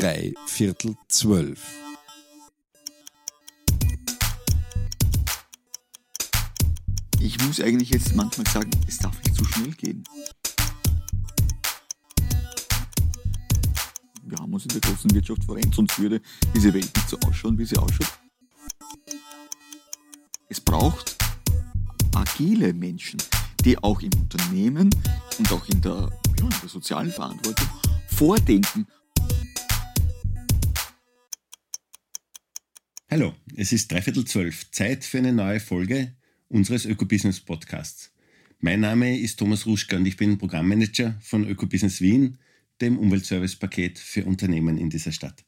drei Viertel zwölf. Ich muss eigentlich jetzt manchmal sagen, es darf nicht zu schnell gehen. Wir haben uns in der großen Wirtschaft verrennt, sonst würde diese Welt nicht so ausschauen, wie sie ausschaut. Es braucht agile Menschen, die auch im Unternehmen und auch in der, ja, in der sozialen Verantwortung vordenken. Hallo, es ist dreiviertel zwölf, Zeit für eine neue Folge unseres Ökobusiness Podcasts. Mein Name ist Thomas Ruschka und ich bin Programmmanager von Ökobusiness Wien, dem Umweltservice-Paket für Unternehmen in dieser Stadt.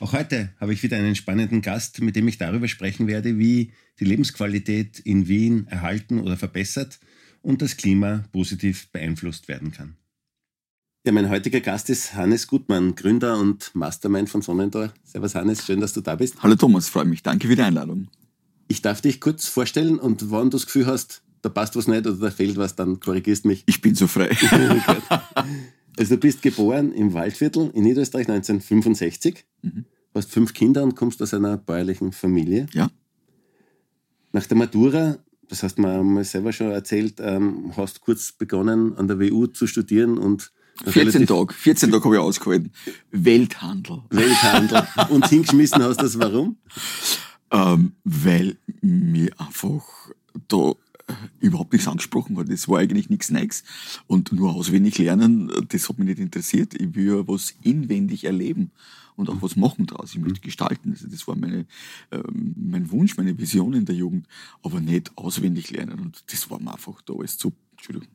Auch heute habe ich wieder einen spannenden Gast, mit dem ich darüber sprechen werde, wie die Lebensqualität in Wien erhalten oder verbessert und das Klima positiv beeinflusst werden kann. Ja, mein heutiger Gast ist Hannes Gutmann, Gründer und Mastermind von Sonnentor. Servus Hannes, schön, dass du da bist. Hallo Thomas, freue mich. Danke für die Einladung. Ich darf dich kurz vorstellen und wenn du das Gefühl hast, da passt was nicht oder da fehlt was, dann korrigierst mich. Ich bin so frei. also du bist geboren im Waldviertel in Niederösterreich 1965, mhm. hast fünf Kinder und kommst aus einer bäuerlichen Familie. Ja. Nach der Matura, das hast du mir mal selber schon erzählt, ähm, hast kurz begonnen an der WU zu studieren und 14 Tage, 14 Tage habe ich ausgehalten. Welthandel. Welthandel. Und hingeschmissen hast du das warum? Ähm, weil mir einfach da äh, überhaupt nichts angesprochen hat. Das war eigentlich nichts Neues. Und nur auswendig lernen, das hat mich nicht interessiert. Ich will ja was inwendig erleben und auch was machen draus. Ich möchte gestalten. Also das war meine, äh, mein Wunsch, meine Vision in der Jugend. Aber nicht auswendig lernen. Und das war mir einfach da alles zu, Entschuldigung,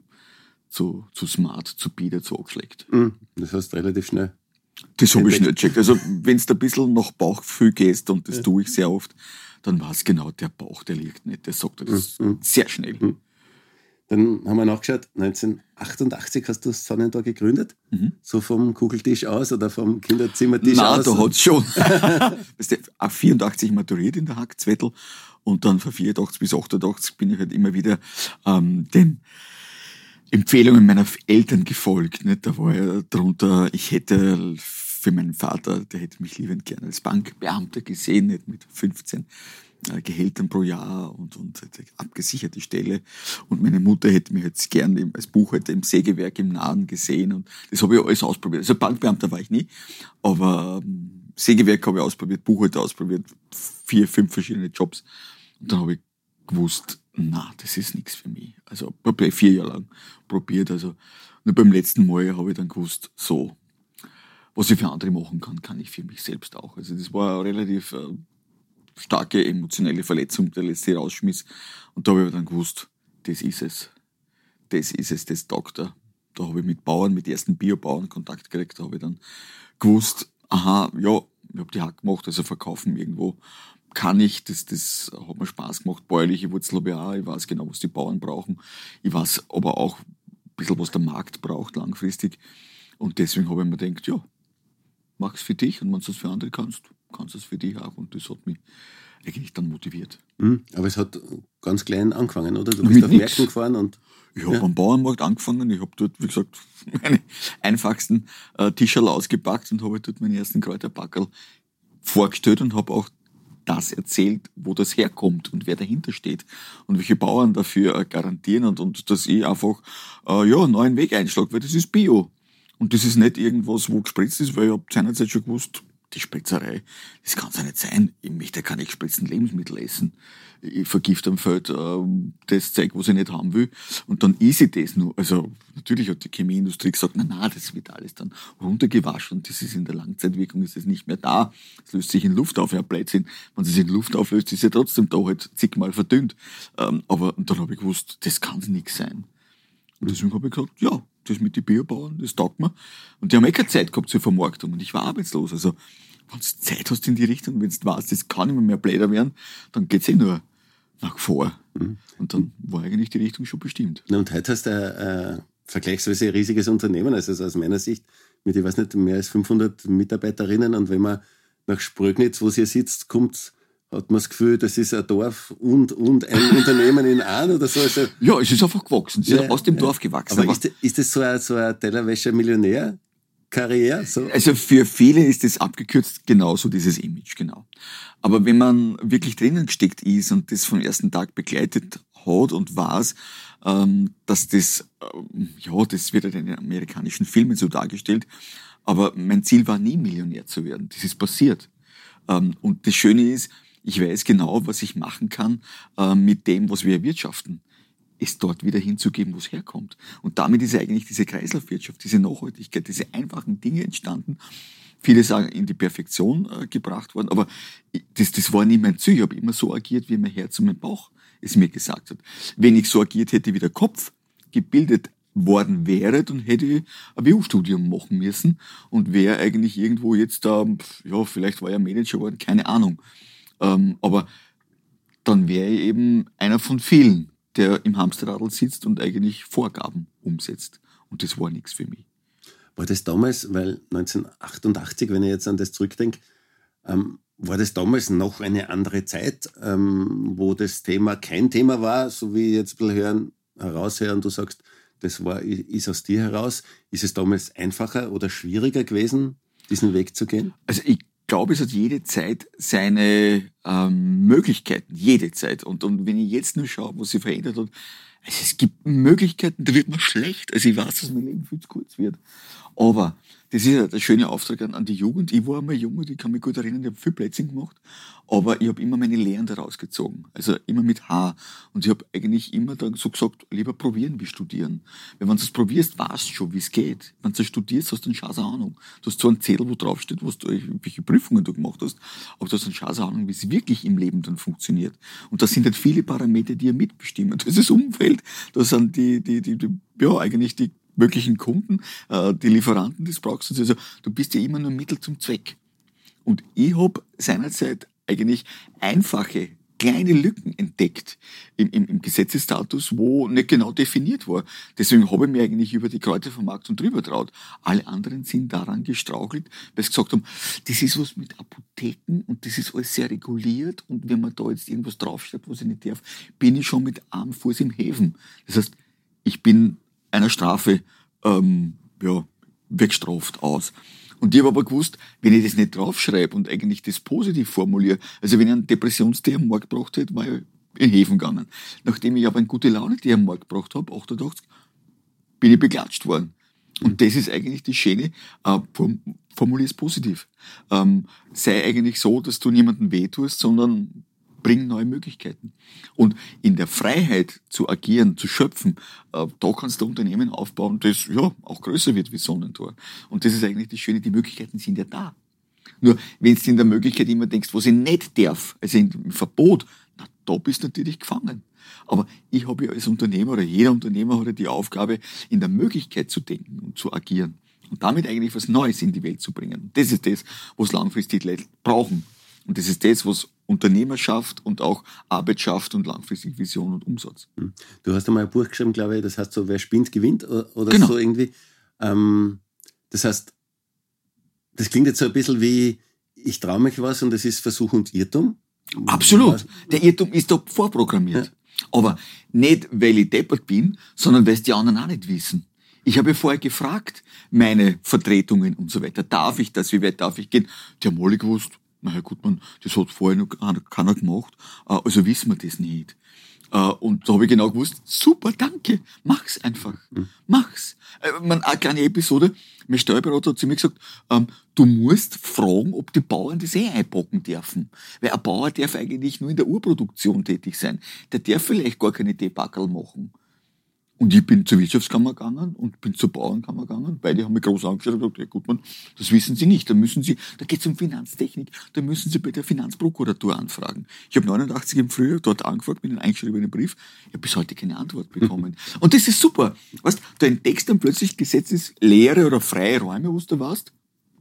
zu, zu smart, zu bieder, zu angeschlägt. Mhm. Das heißt relativ schnell. Das habe ich nicht gecheckt. Also, wenn du ein bisschen nach Bauchgefühl gehst, und das ja. tue ich sehr oft, dann weiß genau, der Bauch, der liegt nicht. Der sagt das mhm. sehr schnell. Mhm. Dann haben wir nachgeschaut, 1988 hast du Sonnentor gegründet, mhm. so vom Kugeltisch aus oder vom Kinderzimmertisch Nein, aus? Nein, da hat's schon. weißt du, auch 84 maturiert in der Hackzwettel und dann von 84 bis 88 bin ich halt immer wieder ähm, den Empfehlungen meiner Eltern gefolgt. Nicht? Da war ja drunter, ich hätte für meinen Vater, der hätte mich liebend gerne als Bankbeamter gesehen, nicht mit 15 äh, Gehältern pro Jahr und, und abgesicherte Stelle. Und meine Mutter hätte mich jetzt gern als Buchhalter im Sägewerk im Nahen gesehen. Und das habe ich alles ausprobiert. Also Bankbeamter war ich nie, aber ähm, Sägewerk habe ich ausprobiert, Buchhalter ausprobiert, vier, fünf verschiedene Jobs. Und dann habe ich gewusst, na, das ist nichts für mich. Also vier Jahre lang probiert. Also nur beim letzten Mal habe ich dann gewusst, so, was ich für andere machen kann, kann ich für mich selbst auch. Also das war eine relativ äh, starke emotionelle Verletzung, der letzte rausschmiss. Und da habe ich dann gewusst, das ist es. Das ist es, das Doktor. Da habe ich mit Bauern, mit ersten Biobauern Kontakt gekriegt. Da habe ich dann gewusst, aha, ja, ich habe die Hack gemacht, also verkaufen irgendwo kann ich, das, das hat mir Spaß gemacht, bäuerliche Wurzel habe ich auch, ich weiß genau, was die Bauern brauchen, ich weiß aber auch ein bisschen, was der Markt braucht langfristig. Und deswegen habe ich mir gedacht, ja, mach es für dich. Und wenn du es für andere kannst, kannst du es für dich auch. Und das hat mich eigentlich dann motiviert. Mhm, aber es hat ganz klein angefangen, oder? Du bist auf Märkten gefahren und... Ich habe ja. am Bauernmarkt angefangen, ich habe dort, wie gesagt, meine einfachsten äh, Tischerl ausgepackt und habe dort meinen ersten Kräuterpackerl vorgestellt und habe auch das erzählt, wo das herkommt und wer dahinter steht und welche Bauern dafür äh, garantieren und, und dass ich einfach äh, ja, einen neuen Weg einschlage, weil das ist Bio. Und das ist nicht irgendwas, wo gespritzt ist, weil ich habe seinerzeit schon gewusst, die Spritzerei, das kann ja nicht sein. Ich möchte keine gespritzten Lebensmittel essen. Ich vergifte am Feld äh, das Zeug, was ich nicht haben will. Und dann ist ich das nur. Also natürlich hat die Chemieindustrie gesagt, na na, das wird alles dann runtergewaschen und das ist in der Langzeitwirkung ist es nicht mehr da. Es löst sich in Luft auf, ja Blödsinn. Wenn es sich in Luft auflöst, ist es ja trotzdem da halt zigmal verdünnt. Ähm, aber dann habe ich gewusst, das kann nichts sein. Und deswegen habe ich gesagt, ja, das mit den Biobauern, das taugt mir. Und die haben eh keine Zeit gehabt zur Vermarktung und ich war arbeitslos. Also, wenn du Zeit hast in die Richtung, wenn du weißt, das kann immer mehr bläder werden, dann geht's eh nur nach vor. Mhm. Und dann war eigentlich die Richtung schon bestimmt. und heute hast du ein äh, vergleichsweise riesiges Unternehmen, also aus meiner Sicht mit, ich weiß nicht, mehr als 500 Mitarbeiterinnen und wenn man nach Sprögnitz, wo sie sitzt, kommt hat man das Gefühl, das ist ein Dorf und, und ein Unternehmen in einem oder so? Also, ja, es ist einfach gewachsen. Es ja, ist aus dem ja. Dorf gewachsen. Aber, aber ist, ist das so ein, so ein Tellerwäscher-Millionär? Karriere? So? Also für viele ist es abgekürzt genauso dieses Image, genau. Aber wenn man wirklich drinnen gesteckt ist und das vom ersten Tag begleitet hat und weiß, ähm, dass das, ähm, ja, das wird in den amerikanischen Filmen so dargestellt, aber mein Ziel war nie Millionär zu werden. Das ist passiert. Ähm, und das Schöne ist, ich weiß genau, was ich machen kann äh, mit dem, was wir erwirtschaften es dort wieder hinzugeben, wo es herkommt. Und damit ist eigentlich diese Kreislaufwirtschaft, diese Nachhaltigkeit, diese einfachen Dinge entstanden. Viele sagen, in die Perfektion äh, gebracht worden, aber das, das war nie mein Ziel. Ich habe immer so agiert, wie mein Herz und mein Bauch es mir gesagt hat. Wenn ich so agiert hätte, wie der Kopf gebildet worden wäre, dann hätte ich ein WU-Studium machen müssen und wäre eigentlich irgendwo jetzt da, ja, vielleicht war ich Manager geworden, keine Ahnung. Ähm, aber dann wäre ich eben einer von vielen, der im Hamsterradl sitzt und eigentlich Vorgaben umsetzt. Und das war nichts für mich. War das damals, weil 1988, wenn ich jetzt an das zurückdenke, ähm, war das damals noch eine andere Zeit, ähm, wo das Thema kein Thema war, so wie ich jetzt ein bisschen hören, heraushören, du sagst, das war, ist aus dir heraus. Ist es damals einfacher oder schwieriger gewesen, diesen Weg zu gehen? Also ich glaube, es hat jede Zeit seine ähm, Möglichkeiten, jede Zeit. Und, und wenn ich jetzt nur schaue, was sich verändert hat, also es gibt Möglichkeiten, da wird man schlecht. Also ich weiß, dass mein Leben viel zu kurz wird. Aber das ist ja der schöne Auftrag an, die Jugend. Ich war einmal jung und ich kann mich gut erinnern, ich habe viel Plätzchen gemacht, aber ich habe immer meine Lehren daraus gezogen. Also immer mit H. Und ich habe eigentlich immer dann so gesagt, lieber probieren wie studieren. Weil wenn du es probierst, weißt du schon, wie es geht. Wenn du studierst, hast du eine scheiß Ahnung. Du hast so einen Zettel, wo draufsteht, was du, welche Prüfungen du gemacht hast, aber du hast eine scheiß Ahnung, wie es wirklich im Leben dann funktioniert. Und da sind halt viele Parameter, die ja mitbestimmen. Das ist das Umfeld, das sind die, die, die, die ja, eigentlich die möglichen Kunden, äh, die Lieferanten des brauchst. Also du bist ja immer nur Mittel zum Zweck. Und ich habe seinerzeit eigentlich einfache kleine Lücken entdeckt im, im, im Gesetzesstatus, wo nicht genau definiert war. Deswegen habe ich mir eigentlich über die Kräutervermarktung drüber traut. Alle anderen sind daran gestrauchelt, weil sie gesagt haben, das ist was mit Apotheken und das ist alles sehr reguliert und wenn man da jetzt irgendwas draufschreibt, was ich nicht darf, bin ich schon mit einem Fuß im Häfen. Das heißt, ich bin einer Strafe ähm, ja, wegstraft aus. Und ich habe aber gewusst, wenn ich das nicht draufschreibe und eigentlich das positiv formuliere, also wenn ich einen Depressionstee am Markt gebracht hätte, war ich in Häfen gegangen. Nachdem ich aber eine gute Laune die am Markt gebracht habe, 88, bin ich beklatscht worden. Und das ist eigentlich die Schöne, äh, formulier es positiv. Ähm, sei eigentlich so, dass du niemandem wehtust, sondern bringen neue Möglichkeiten. Und in der Freiheit zu agieren, zu schöpfen, äh, da kannst du Unternehmen aufbauen, das ja auch größer wird wie Sonnentor. Und das ist eigentlich das Schöne, die Möglichkeiten sind ja da. Nur wenn du in der Möglichkeit immer denkst, was ich nicht darf, also im Verbot, na, da bist du natürlich gefangen. Aber ich habe ja als Unternehmer oder jeder Unternehmer hat ja die Aufgabe, in der Möglichkeit zu denken und zu agieren und damit eigentlich was Neues in die Welt zu bringen. Das ist das, was langfristig Leute brauchen. Und das ist das, was Unternehmerschaft und auch Arbeit schafft und langfristig Vision und Umsatz. Hm. Du hast einmal ein Buch geschrieben, glaube ich, das heißt so, wer spinnt, gewinnt oder genau. so irgendwie. Ähm, das heißt, das klingt jetzt so ein bisschen wie, ich traue mich was und es ist Versuch und Irrtum. Absolut. Der Irrtum ist da vorprogrammiert. Ja. Aber nicht, weil ich deppert bin, sondern weil es die anderen auch nicht wissen. Ich habe vorher gefragt, meine Vertretungen und so weiter, darf ich das, wie weit darf ich gehen? Die haben alle gewusst, na ja, gut, man, das hat vorher noch keiner gemacht, äh, also wissen wir das nicht. Äh, und da habe ich genau gewusst, super, danke, mach's einfach, mhm. mach's. Äh, man, eine kleine Episode, mein Steuerberater hat zu mir gesagt, ähm, du musst fragen, ob die Bauern das eh einpacken dürfen. Weil ein Bauer darf eigentlich nur in der Urproduktion tätig sein. Der darf vielleicht gar keine Teepackerl machen. Und ich bin zur Wirtschaftskammer gegangen und bin zur Bauernkammer gegangen. Beide haben mich groß angeschaut und gesagt, ja gut, man, das wissen Sie nicht. Da müssen Sie, da geht es um Finanztechnik, da müssen Sie bei der Finanzprokuratur anfragen. Ich habe 89 im Frühjahr dort angefragt mit einem eingeschriebenen Brief. Ich habe bis heute keine Antwort bekommen. und das ist super. Weißt, du entdeckst dann plötzlich gesetzesleere oder freie Räume, wo du warst.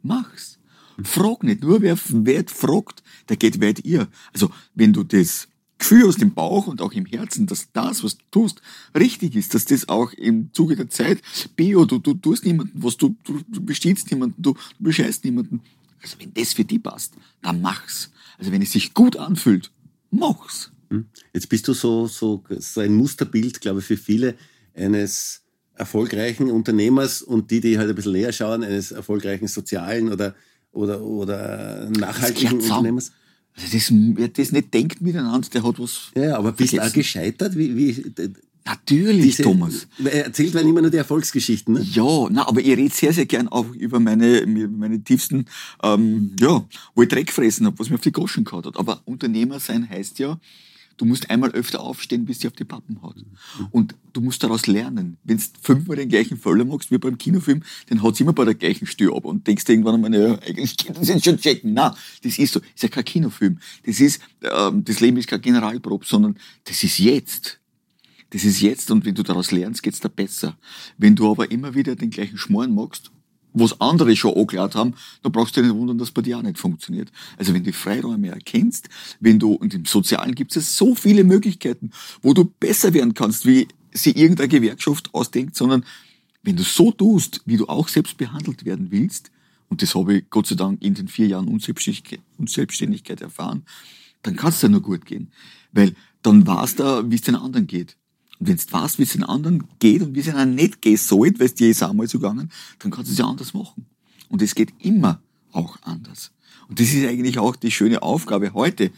Mach's. Frag nicht. Nur wer, wer fragt, der geht weit ihr. Also, wenn du das Gefühl aus dem Bauch und auch im Herzen, dass das, was du tust, richtig ist, dass das auch im Zuge der Zeit, Bio, du, du tust niemanden was, du, du, du bestiehlst niemanden, du, du bescheißt niemanden. Also wenn das für dich passt, dann mach's. Also wenn es sich gut anfühlt, mach's. Hm. Jetzt bist du so, so, so ein Musterbild, glaube ich, für viele eines erfolgreichen Unternehmers und die, die halt ein bisschen näher schauen, eines erfolgreichen sozialen oder, oder, oder nachhaltigen Unternehmers? Das, wer das nicht denkt miteinander, der hat was. Ja, aber bist du auch gescheitert? Wie, wie, Natürlich, diese, Thomas. Erzählt werden immer nur die Erfolgsgeschichten, ne? Ja, na, aber ich rede sehr, sehr gern auch über meine, meine tiefsten, ähm, ja, wo ich Dreck fressen habe, was mir auf die Goschen gehauen hat. Aber Unternehmer sein heißt ja, du musst einmal öfter aufstehen, bis sie auf die Pappen haut. Und du musst daraus lernen. Wenn du fünfmal den gleichen Fehler machst wie beim Kinofilm, dann haut immer bei der gleichen Stür ab und denkst irgendwann einmal, ja, eigentlich kann das jetzt schon checken. Na, das ist so. Das ist ja kein Kinofilm. Das ist, ähm, das Leben ist kein Generalprob, sondern das ist jetzt. Das ist jetzt und wenn du daraus lernst, geht's dir besser. Wenn du aber immer wieder den gleichen Schmoren machst, was andere schon angeklärt haben, dann brauchst du dich nicht wundern, dass bei dir auch nicht funktioniert. Also wenn du Freiräume erkennst, wenn du, und im Sozialen gibt es so viele Möglichkeiten, wo du besser werden kannst, wie sie irgendeine Gewerkschaft ausdenkt, sondern wenn du so tust, wie du auch selbst behandelt werden willst, und das habe ich Gott sei Dank in den vier Jahren Unselbstständigkeit erfahren, dann kann es dir nur gut gehen. Weil dann weißt du, wie es den anderen geht. Und wenn du weißt, wie es den anderen geht und wie es ihnen nicht gehen soll, weil es dir ist auch mal so gegangen, dann kannst du es ja anders machen. Und es geht immer auch anders. Und das ist eigentlich auch die schöne Aufgabe heute.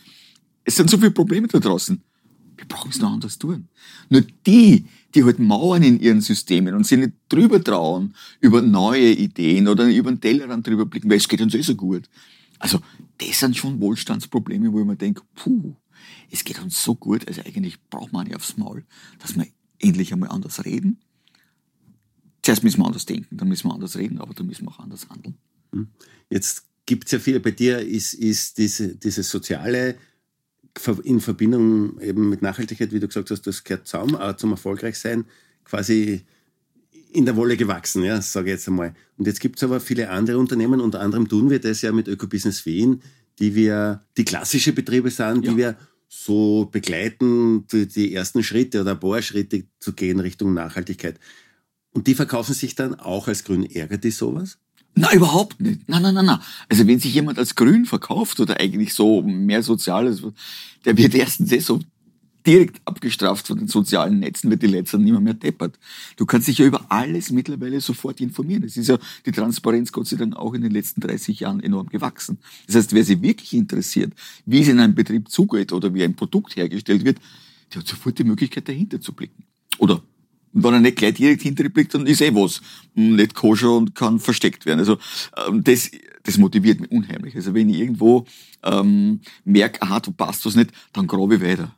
Es sind so viele Probleme da draußen. Wir brauchen es noch anders tun. Nur die, die halt Mauern in ihren Systemen und sich nicht drüber trauen, über neue Ideen oder über den Tellerrand drüber blicken, weil es geht uns eh so gut. Also, das sind schon Wohlstandsprobleme, wo ich mir denke, puh, es geht uns so gut, also eigentlich braucht man nicht aufs Maul, dass wir endlich einmal anders reden. Zuerst müssen wir anders denken, dann müssen wir anders reden, aber dann müssen wir auch anders handeln. Hm. Jetzt gibt es ja viele, bei dir ist, ist diese, diese soziale in Verbindung eben mit Nachhaltigkeit, wie du gesagt hast, das gehört zusammen, auch zum Erfolgreichsein, quasi in der Wolle gewachsen, ja, sage ich jetzt einmal. Und jetzt gibt es aber viele andere Unternehmen, unter anderem tun wir das ja mit Ökobusiness Wien, die wir, die klassische Betriebe sind, ja. die wir so begleiten, die, ersten Schritte oder ein paar Schritte zu gehen Richtung Nachhaltigkeit. Und die verkaufen sich dann auch als grün. Ärgert die sowas? Na, überhaupt nicht. Na, na, na, na. Also wenn sich jemand als grün verkauft oder eigentlich so mehr Soziales, der wird erstens eh so direkt abgestraft von den sozialen Netzen, wird die Letzten nicht mehr, deppert. Du kannst dich ja über alles mittlerweile sofort informieren. Es ist ja die Transparenz Gott sei Dank auch in den letzten 30 Jahren enorm gewachsen. Das heißt, wer sich wirklich interessiert, wie es in einem Betrieb zugeht oder wie ein Produkt hergestellt wird, der hat sofort die Möglichkeit, dahinter zu blicken. Oder wenn er nicht gleich direkt hinter blickt, dann ist eh was nicht koscher und kann versteckt werden. Also ähm, das, das motiviert mich unheimlich. Also wenn ich irgendwo ähm, merke, aha, du passt was nicht, dann grabe ich weiter.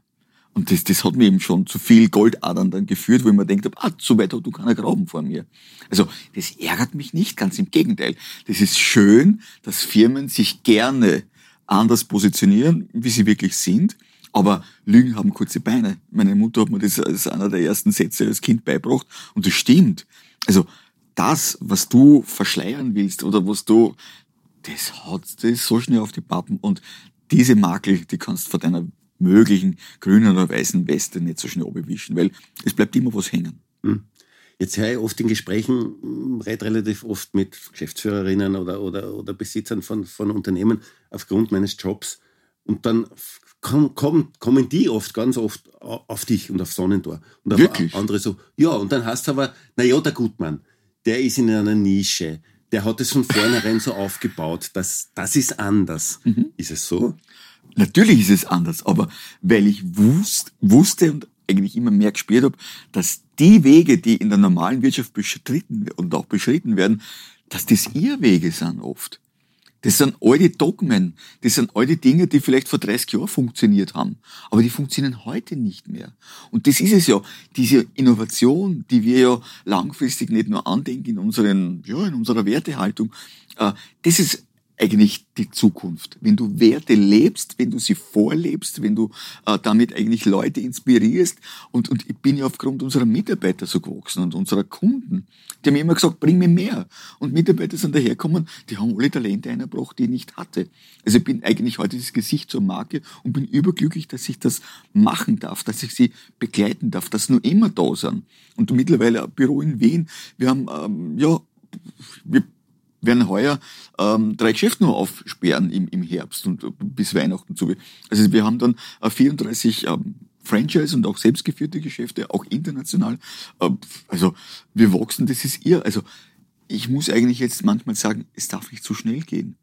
Und das, das hat mir eben schon zu viel Goldadern dann geführt, wo ich mir denkt habe, ah, so weit hat du keiner Graben vor mir. Also das ärgert mich nicht, ganz im Gegenteil. Das ist schön, dass Firmen sich gerne anders positionieren, wie sie wirklich sind. Aber Lügen haben kurze Beine. Meine Mutter hat mir das als einer der ersten Sätze als Kind beibracht. Und das stimmt. Also das, was du verschleiern willst oder was du, das hat das so schnell auf die Pappen. Und diese Makel, die kannst du vor deiner möglichen grünen oder weißen Weste nicht so schnell abwischen, weil es bleibt immer was hängen. Hm. Jetzt höre ich oft in Gesprächen, hm, rede relativ oft mit Geschäftsführerinnen oder, oder, oder Besitzern von, von Unternehmen aufgrund meines Jobs. Und dann kommen, kommen, kommen die oft, ganz oft auf dich und auf Sonnentor. Und Wirklich? andere so, ja, und dann hast du aber, na ja, der Gutmann, der ist in einer Nische, der hat es von vornherein so aufgebaut, dass das ist anders. Mhm. Ist es so? Natürlich ist es anders, aber weil ich wusste, wusste und eigentlich immer mehr gespürt habe, dass die Wege, die in der normalen Wirtschaft bestritten und auch beschritten werden, dass das ihr Wege sind oft. Das sind alte Dogmen, das sind alte Dinge, die vielleicht vor 30 Jahren funktioniert haben, aber die funktionieren heute nicht mehr. Und das ist es ja, diese Innovation, die wir ja langfristig nicht nur andenken in unseren, ja, in unserer Wertehaltung, äh, das ist eigentlich die Zukunft. Wenn du Werte lebst, wenn du sie vorlebst, wenn du äh, damit eigentlich Leute inspirierst. Und, und ich bin ja aufgrund unserer Mitarbeiter so gewachsen und unserer Kunden. Die haben immer gesagt, bring mir mehr. Und Mitarbeiter sind daherkommen, die haben alle Talente eingebracht, die ich nicht hatte. Also ich bin eigentlich heute das Gesicht zur Marke und bin überglücklich, dass ich das machen darf, dass ich sie begleiten darf, dass sie nur immer da sind. Und mittlerweile ein Büro in Wien. Wir haben, ähm, ja, wir werden heuer ähm, drei Geschäfte nur aufsperren im, im Herbst und bis Weihnachten zu. Also wir haben dann äh, 34 ähm, Franchise und auch selbstgeführte Geschäfte, auch international. Äh, also wir wachsen, das ist ihr. Also ich muss eigentlich jetzt manchmal sagen, es darf nicht zu schnell gehen.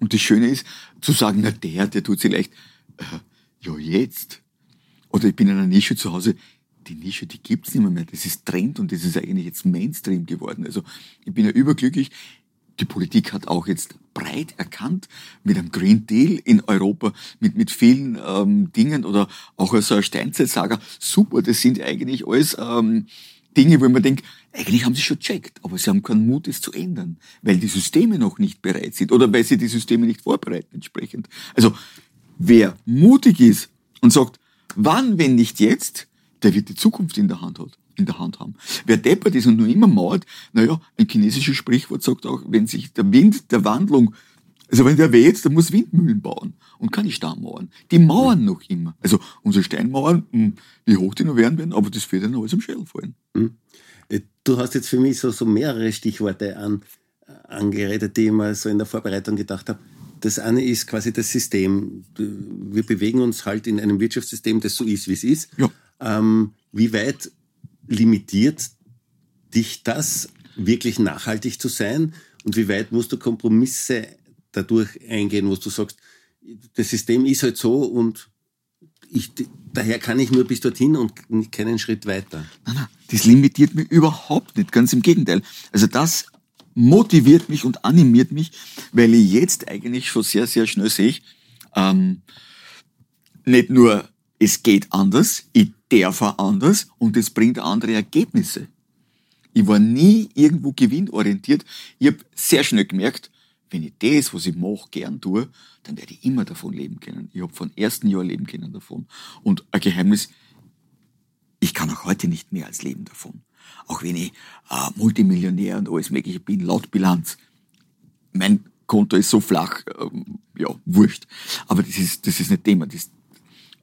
Und das Schöne ist, zu sagen, na der, der tut sich leicht, äh, ja jetzt. Oder ich bin in einer Nische zu Hause, die Nische, die gibt's nicht mehr. Das ist Trend und das ist eigentlich jetzt Mainstream geworden. Also ich bin ja überglücklich. Die Politik hat auch jetzt breit erkannt mit einem Green Deal in Europa, mit, mit vielen ähm, Dingen oder auch ein Steinzeitsager. Super, das sind eigentlich alles ähm, Dinge, wo man denkt, eigentlich haben sie schon checkt, aber sie haben keinen Mut, es zu ändern, weil die Systeme noch nicht bereit sind oder weil sie die Systeme nicht vorbereiten entsprechend. Also wer mutig ist und sagt, wann, wenn nicht jetzt, der wird die Zukunft in der Hand hat, in der Hand haben. Wer deppert ist und nur immer mauert, naja, ein chinesisches Sprichwort sagt auch, wenn sich der Wind der Wandlung, also wenn der weht, dann muss Windmühlen bauen und keine Stammauern. Die mauern noch immer. Also unsere Steinmauern, hm, wie hoch die noch werden werden, aber das wird dann alles im Schädel fallen. Hm. Äh, du hast jetzt für mich so, so mehrere Stichworte an, angeredet, die ich mal so in der Vorbereitung gedacht habe. Das eine ist quasi das System. Wir bewegen uns halt in einem Wirtschaftssystem, das so ist, wie es ist. Ja. Ähm, wie weit limitiert dich das, wirklich nachhaltig zu sein? Und wie weit musst du Kompromisse dadurch eingehen, wo du sagst, das System ist halt so und ich, daher kann ich nur bis dorthin und keinen Schritt weiter. Nein, nein, das limitiert mich überhaupt nicht, ganz im Gegenteil. Also das motiviert mich und animiert mich, weil ich jetzt eigentlich schon sehr, sehr schnell sehe, ähm, nicht nur es geht anders, ich darf auch anders und es bringt andere Ergebnisse. Ich war nie irgendwo gewinnorientiert. Ich habe sehr schnell gemerkt, wenn ich das, was ich mache, gern tue, dann werde ich immer davon leben können. Ich habe von ersten Jahr leben können davon. Und ein Geheimnis, ich kann auch heute nicht mehr als leben davon. Auch wenn ich äh, Multimillionär und alles mögliche bin, laut Bilanz. Mein Konto ist so flach, ähm, ja, wurscht. Aber das ist, das ist nicht Thema. Das,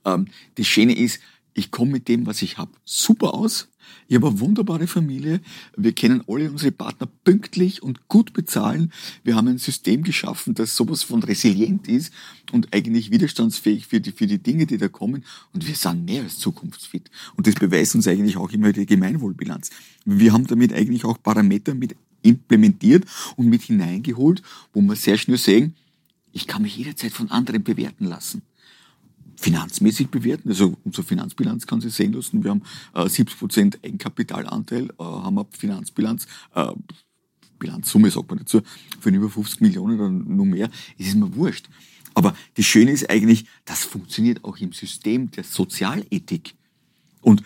ähm, das Schöne ist, ich komme mit dem, was ich habe, super aus. Ich habe eine wunderbare Familie. Wir kennen alle unsere Partner pünktlich und gut bezahlen. Wir haben ein System geschaffen, das sowas von resilient ist und eigentlich widerstandsfähig für die, für die Dinge, die da kommen. Und wir sind mehr als zukunftsfit. Und das beweist uns eigentlich auch immer die Gemeinwohlbilanz. Wir haben damit eigentlich auch Parameter mit implementiert und mit hineingeholt, wo wir sehr schnell sehen, ich kann mich jederzeit von anderen bewerten lassen finanzmäßig bewerten. Also unsere Finanzbilanz kann Sie sehen lassen. Wir haben äh, 70 Prozent Eigenkapitalanteil, äh, haben eine Finanzbilanz, äh, Bilanzsumme sagt man dazu, für über 50 Millionen oder nur mehr. Es ist mir wurscht. Aber das Schöne ist eigentlich, das funktioniert auch im System der Sozialethik. Und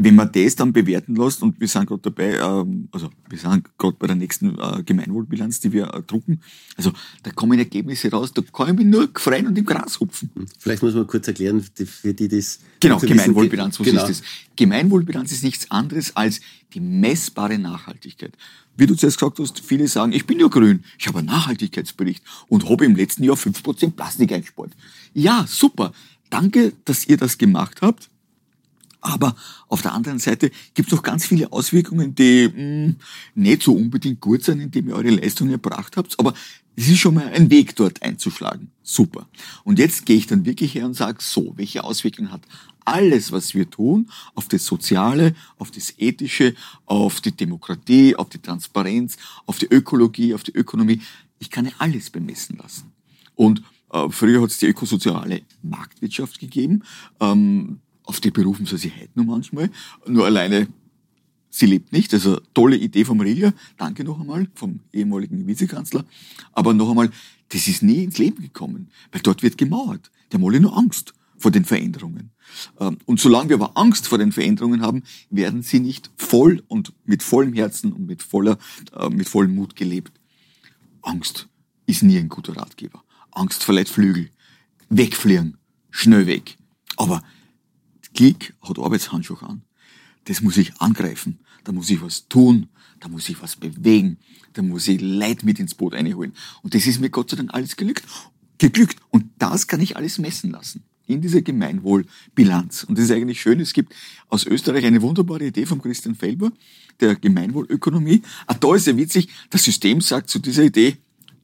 wenn man das dann bewerten lässt, und wir sind gerade dabei, ähm, also wir sind gerade bei der nächsten äh, Gemeinwohlbilanz, die wir äh, drucken, also da kommen Ergebnisse raus, da kann ich mich nur freuen und im Gras hupfen. Hm. Vielleicht muss man kurz erklären, für die das... Genau, Gemeinwohlbilanz, was genau. ist das? Gemeinwohlbilanz ist nichts anderes als die messbare Nachhaltigkeit. Wie du zuerst gesagt hast, viele sagen, ich bin ja grün, ich habe einen Nachhaltigkeitsbericht und habe im letzten Jahr 5% Plastik eingespart. Ja, super. Danke, dass ihr das gemacht habt. Aber auf der anderen Seite gibt es noch ganz viele Auswirkungen, die mh, hm, nicht so unbedingt gut sind, indem ihr eure Leistung erbracht habt. Aber es ist schon mal ein Weg, dort einzuschlagen. Super. Und jetzt gehe ich dann wirklich her und sage, so, welche Auswirkungen hat alles, was wir tun, auf das Soziale, auf das Ethische, auf die Demokratie, auf die Transparenz, auf die Ökologie, auf die Ökonomie. Ich kann ja alles bemessen lassen. Und äh, früher hat es die ökosoziale Marktwirtschaft gegeben. Ähm, auf die berufen sie sich heute noch manchmal. Nur alleine, sie lebt nicht. Also tolle Idee vom Rieger. Danke noch einmal vom ehemaligen Vizekanzler. Aber noch einmal, das ist nie ins Leben gekommen, weil dort wird gemauert. Haben alle nur Angst vor den Veränderungen. Ähm, und solange wir aber Angst vor den Veränderungen haben, werden sie nicht voll und mit vollem Herzen und mit voller, äh, mit vollem Mut gelebt. Angst ist nie ein guter Ratgeber. Angst verleiht Flügel. Wegfliegen. Schnell weg. Aber Klick hat Arbeitshandschuhe an. Das muss ich angreifen. Da muss ich was tun. Da muss ich was bewegen. Da muss ich Leid mit ins Boot einholen. Und das ist mir Gott sei Dank alles geglückt. Geglückt. Und das kann ich alles messen lassen. In dieser Gemeinwohlbilanz. Und das ist eigentlich schön. Es gibt aus Österreich eine wunderbare Idee von Christian Felber, der Gemeinwohlökonomie. Auch da ist ja witzig, das System sagt zu dieser Idee,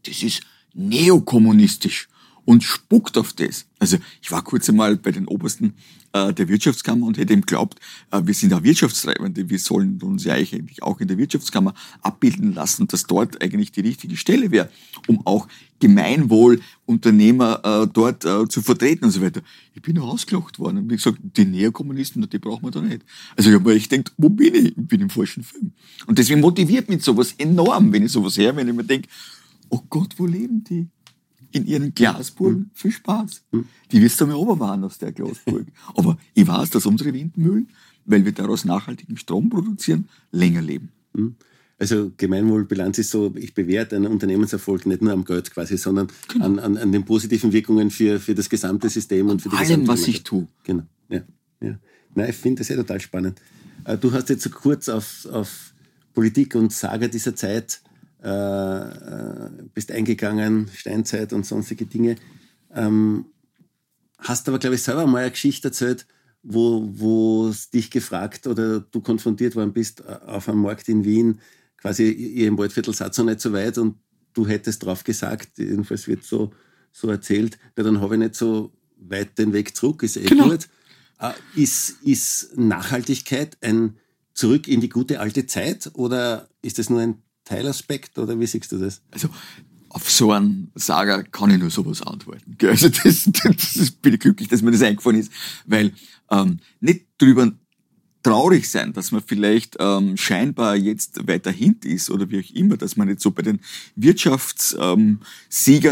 das ist neokommunistisch. Und spuckt auf das. Also ich war kurz einmal bei den Obersten äh, der Wirtschaftskammer und hätte ihm glaubt, äh, wir sind auch Wirtschaftstreibende, wir sollen uns ja eigentlich auch in der Wirtschaftskammer abbilden lassen, dass dort eigentlich die richtige Stelle wäre, um auch Gemeinwohlunternehmer äh, dort äh, zu vertreten und so weiter. Ich bin ausgelacht worden und wie gesagt, die Neokommunisten, die brauchen wir da nicht. Also ich habe mir echt gedacht, wo bin ich? Ich bin im falschen Film. Und deswegen motiviert mich sowas enorm, wenn ich sowas her, wenn ich mir denke, oh Gott, wo leben die? In ihren Glasburgen mhm. viel Spaß. Mhm. Die wirst du mir oberwahren aus der Glasburg. Aber ich weiß, dass unsere Windmühlen, weil wir daraus nachhaltigen Strom produzieren, länger leben. Mhm. Also Gemeinwohlbilanz ist so, ich bewerte einen Unternehmenserfolg nicht nur am Geld quasi, sondern genau. an, an, an, den positiven Wirkungen für, für das gesamte System und für die allem, was ich tue. Genau, ja. ja. Nein, ich finde das ja total spannend. Äh, du hast jetzt so kurz auf, auf Politik und Saga dieser Zeit äh, äh, bist eingegangen, Steinzeit und sonstige Dinge. Ähm, hast aber, glaube ich, selber mal eine Geschichte erzählt, wo, wo es dich gefragt oder du konfrontiert worden bist äh, auf einem Markt in Wien, quasi ihr im Waldviertel seid so nicht so weit und du hättest drauf gesagt, jedenfalls wird so, so erzählt, ja, dann habe ich nicht so weit den Weg zurück, ist eh genau. gut. Ist, ist Nachhaltigkeit ein Zurück in die gute alte Zeit oder ist es nur ein Teilaspekt oder wie siehst du das? Also auf so einen Sager kann ich nur sowas antworten. Also das, das, das bin ich glücklich, dass mir das eingefallen ist, weil ähm, nicht drüber traurig sein, dass man vielleicht ähm, scheinbar jetzt weiter hinten ist oder wie auch immer, dass man nicht so bei den Wirtschaftssiegern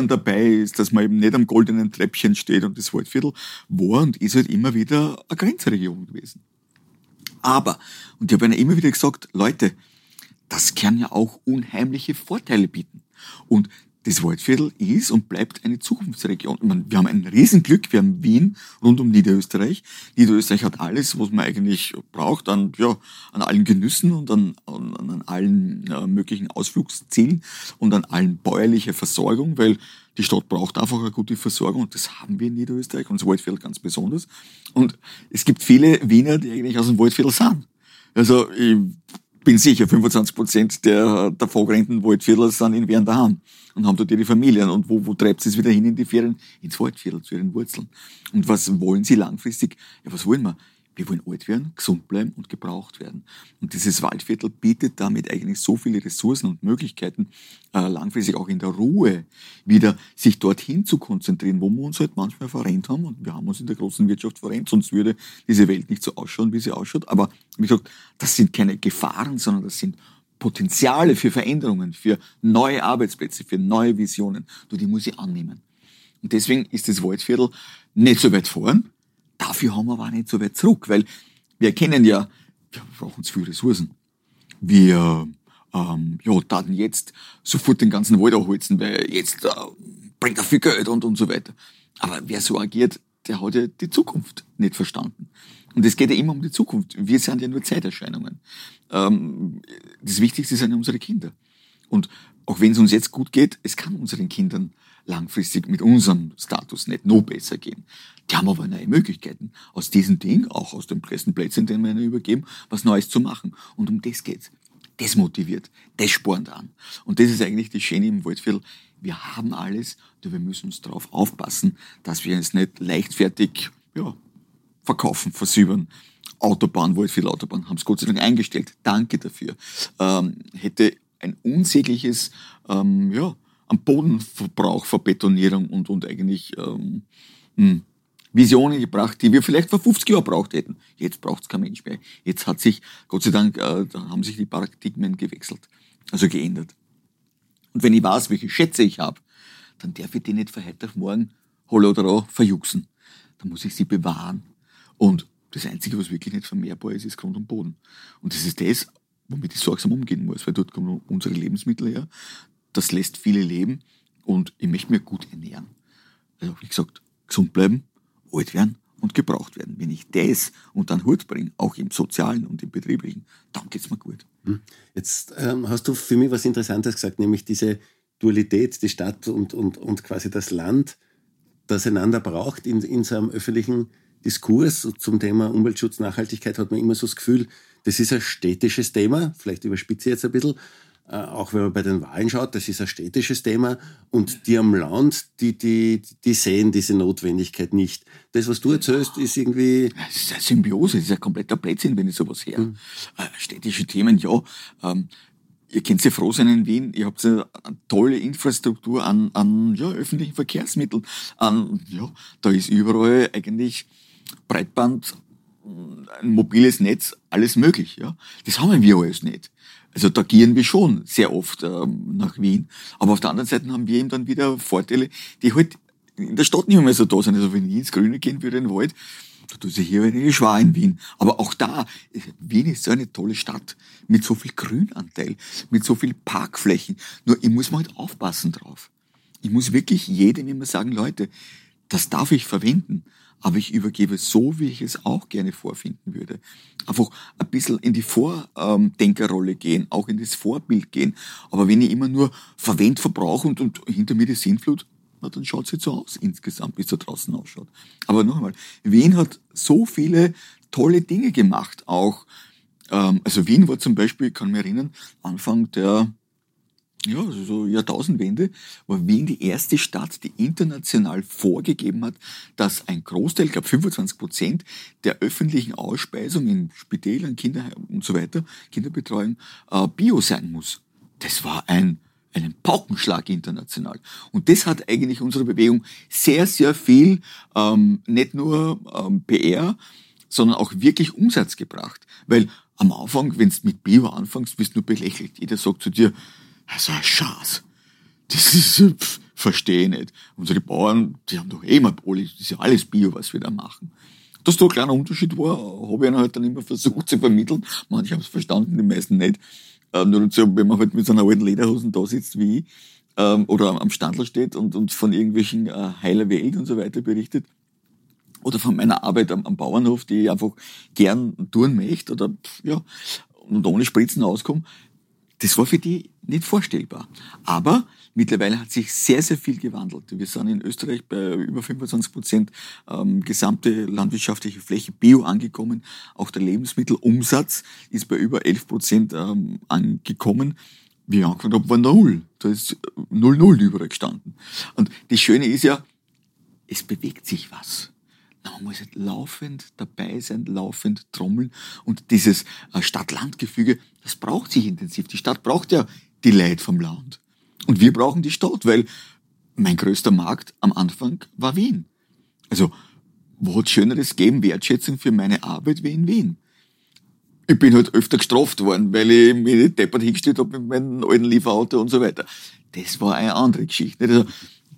ähm, dabei ist, dass man eben nicht am goldenen Treppchen steht und das Waldviertel war und ist halt immer wieder eine Grenzregion gewesen. Aber, und ich habe ihnen immer wieder gesagt, Leute, das kann ja auch unheimliche Vorteile bieten. Und das Waldviertel ist und bleibt eine Zukunftsregion. Meine, wir haben ein Riesenglück, wir haben Wien rund um Niederösterreich. Niederösterreich hat alles, was man eigentlich braucht, an, ja, an allen Genüssen und an, an, an allen äh, möglichen Ausflugszielen und an allen bäuerlicher Versorgung, weil die Stadt braucht einfach eine gute Versorgung und das haben wir in Niederösterreich und das Waldviertel ganz besonders. Und es gibt viele Wiener, die eigentlich aus dem Waldviertel sind. Also ich bin sicher, 25 Prozent der davongerennten Waldviertel sind in Wern daheim und haben dort ihre Familien. Und wo, wo treibt es wieder hin in die Ferien? Ins Waldviertel, zu ihren Wurzeln. Und was wollen sie langfristig? Ja, was wollen wir? Wir wollen alt werden, gesund bleiben und gebraucht werden. Und dieses Waldviertel bietet damit eigentlich so viele Ressourcen und Möglichkeiten, äh, langfristig auch in der Ruhe wieder sich dorthin zu konzentrieren, wo wir uns halt manchmal verrennt haben. Und wir haben uns in der großen Wirtschaft verrennt, sonst würde diese Welt nicht so ausschauen, wie sie ausschaut. Aber wie gesagt, das sind keine Gefahren, sondern das sind Potenziale für Veränderungen, für neue Arbeitsplätze, für neue Visionen. Du, die muss ich annehmen. Und deswegen ist das Waldviertel nicht so weit vorn, Dafür haben wir aber nicht so weit zurück, weil wir erkennen ja, wir brauchen zu viele Ressourcen. Wir ähm, ja, taten jetzt sofort den ganzen Wald erholzen, weil jetzt äh, bringt er viel Geld und, und so weiter. Aber wer so agiert, der hat ja die Zukunft nicht verstanden. Und es geht ja immer um die Zukunft. Wir sind ja nur Zeiterscheinungen. Ähm, das Wichtigste sind ja unsere Kinder. Und auch wenn es uns jetzt gut geht, es kann unseren Kindern langfristig mit unserem Status nicht noch besser gehen. Die haben aber neue Möglichkeiten, aus diesem Ding, auch aus den besten Plätzen, den wir ihnen übergeben, was Neues zu machen. Und um das geht's. Das motiviert, das spornt an. Und das ist eigentlich die Schöne im Waldviertel. Wir haben alles, nur wir müssen uns darauf aufpassen, dass wir es nicht leichtfertig ja, verkaufen, versübern. Autobahn, Waldviertel Autobahn, haben es Gott sei Dank eingestellt. Danke dafür. Ähm, hätte ein unsägliches ähm, ja, am Bodenverbrauch, Verbetonierung und, und eigentlich ähm, hm, Visionen gebracht, die wir vielleicht vor 50 Jahren braucht hätten. Jetzt braucht es kein Mensch mehr. Jetzt hat sich, Gott sei Dank, äh, haben sich die Paradigmen gewechselt, also geändert. Und wenn ich weiß, welche Schätze ich habe, dann darf ich die nicht von heute auf morgen holla oder verjuxen. Dann muss ich sie bewahren. Und das Einzige, was wirklich nicht vermehrbar ist, ist Grund und Boden. Und das ist das, womit ich sorgsam umgehen muss, weil dort kommen unsere Lebensmittel her. Das lässt viele leben und ich möchte mir gut ernähren. Also, wie gesagt, gesund bleiben, alt werden und gebraucht werden. Wenn ich das unter den Hut bringe, auch im Sozialen und im Betrieblichen, dann geht's mir gut. Hm. Jetzt ähm, hast du für mich was Interessantes gesagt, nämlich diese Dualität, die Stadt und, und, und quasi das Land, das einander braucht in, in so öffentlichen Diskurs zum Thema Umweltschutz, Nachhaltigkeit hat man immer so das Gefühl, das ist ein städtisches Thema, vielleicht überspitze ich jetzt ein bisschen, auch wenn man bei den Wahlen schaut, das ist ein städtisches Thema und die am Land, die, die, die sehen diese Notwendigkeit nicht. Das, was du erzählst, ist irgendwie... Das ist eine Symbiose, das ist ein kompletter Blödsinn, wenn ich sowas her. Mhm. Äh, städtische Themen, ja. Ähm, ihr könnt ja froh sein in Wien, ihr habt eine tolle Infrastruktur an, an ja, öffentlichen Verkehrsmitteln. An, ja, da ist überall eigentlich Breitband, ein mobiles Netz, alles möglich. Ja. Das haben wir alles nicht. Also da gehen wir schon sehr oft ähm, nach Wien. Aber auf der anderen Seite haben wir eben dann wieder Vorteile, die halt in der Stadt nicht mehr so da sind. Also wenn ich ins Grüne gehen würde in den Wald, da tut sich hier eine schwer in Wien. Aber auch da, Wien ist so eine tolle Stadt mit so viel Grünanteil, mit so viel Parkflächen. Nur ich muss mal halt aufpassen drauf. Ich muss wirklich jedem immer sagen, Leute, das darf ich verwenden aber ich übergebe so, wie ich es auch gerne vorfinden würde. Einfach ein bisschen in die Vordenkerrolle gehen, auch in das Vorbild gehen. Aber wenn ich immer nur verwend, verbrauche und, und hinter mir die Sinnflut, na, dann schaut es jetzt so aus insgesamt, wie es da draußen ausschaut. Aber noch einmal, Wien hat so viele tolle Dinge gemacht, auch, ähm, also Wien war zum Beispiel, ich kann mich erinnern, Anfang der ja, also so Jahrtausendwende, war Wien die erste Stadt, die international vorgegeben hat, dass ein Großteil, ich glaube 25 Prozent der öffentlichen Ausspeisung in Spitälern, Kinderheimen und so weiter, Kinderbetreuung, äh, Bio sein muss. Das war ein einen Paukenschlag international. Und das hat eigentlich unserer Bewegung sehr, sehr viel, ähm, nicht nur ähm, PR, sondern auch wirklich Umsatz gebracht. Weil am Anfang, wenn du mit Bio anfängst, bist du nur belächelt. Jeder sagt zu dir, also ein Schatz. Das ist, pff, verstehe ich nicht. Unsere Bauern, die haben doch eh immer das ist ja alles Bio, was wir da machen. Dass da ein kleiner Unterschied war, habe ich ihnen halt dann immer versucht zu vermitteln. Manche haben es verstanden, die meisten nicht. Ähm, nur so, wenn man halt mit so einer alten Lederhosen da sitzt wie ich, ähm, oder am Standel steht und, und von irgendwelchen äh, heiler Welt und so weiter berichtet, oder von meiner Arbeit am, am Bauernhof, die ich einfach gern tun möchte, oder ja, und ohne Spritzen auskomme, das war für die nicht vorstellbar. Aber mittlerweile hat sich sehr, sehr viel gewandelt. Wir sind in Österreich bei über 25 Prozent ähm, gesamte landwirtschaftliche Fläche Bio angekommen. Auch der Lebensmittelumsatz ist bei über 11 Prozent ähm, angekommen. Wie ich angefangen habe, war null. Da ist null null überall gestanden. Und das Schöne ist ja, es bewegt sich was. Man muss halt laufend dabei sein, laufend trommeln. Und dieses äh, Stadt-Land-Gefüge, das braucht sich intensiv. Die Stadt braucht ja die Leute vom Land. Und wir brauchen die Stadt, weil mein größter Markt am Anfang war Wien. Also, wo hat Schöneres geben, Wertschätzung für meine Arbeit wie in Wien? Ich bin halt öfter gestraft worden, weil ich mich nicht deppert hingestellt habe mit meinem alten Lieferauto und so weiter. Das war eine andere Geschichte. Also,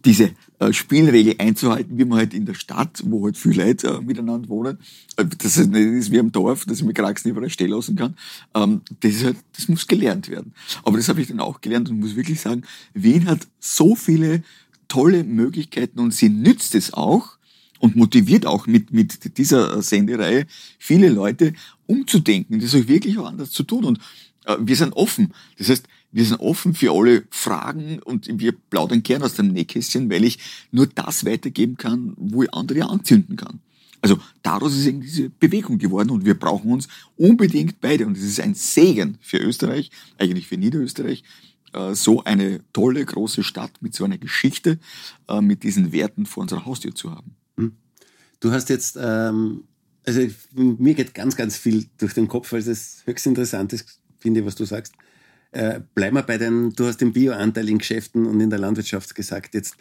diese Spielregel einzuhalten, wie man halt in der Stadt, wo halt viele Leute äh, miteinander wohnen, äh, das ist nicht ist wie im Dorf, dass ich mir Krax überall stehen lassen kann, ähm, das, ist halt, das muss gelernt werden. Aber das habe ich dann auch gelernt und muss wirklich sagen, Wien hat so viele tolle Möglichkeiten und sie nützt es auch und motiviert auch mit, mit dieser Sendereihe viele Leute umzudenken, das auch wirklich auch anders zu tun. Und äh, wir sind offen. Das heißt, wir sind offen für alle Fragen und wir plaudern gern aus dem Nähkästchen, weil ich nur das weitergeben kann, wo ich andere anzünden kann. Also daraus ist eben diese Bewegung geworden und wir brauchen uns unbedingt beide. Und es ist ein Segen für Österreich, eigentlich für Niederösterreich, äh, so eine tolle große Stadt mit so einer Geschichte, äh, mit diesen Werten vor unserer Haustür zu haben. Hm. Du hast jetzt, ähm, also mir geht ganz, ganz viel durch den Kopf, weil es höchst interessant ist, finde ich, was du sagst. Äh, bleiben wir bei den, du hast den Bioanteil in Geschäften und in der Landwirtschaft gesagt. Jetzt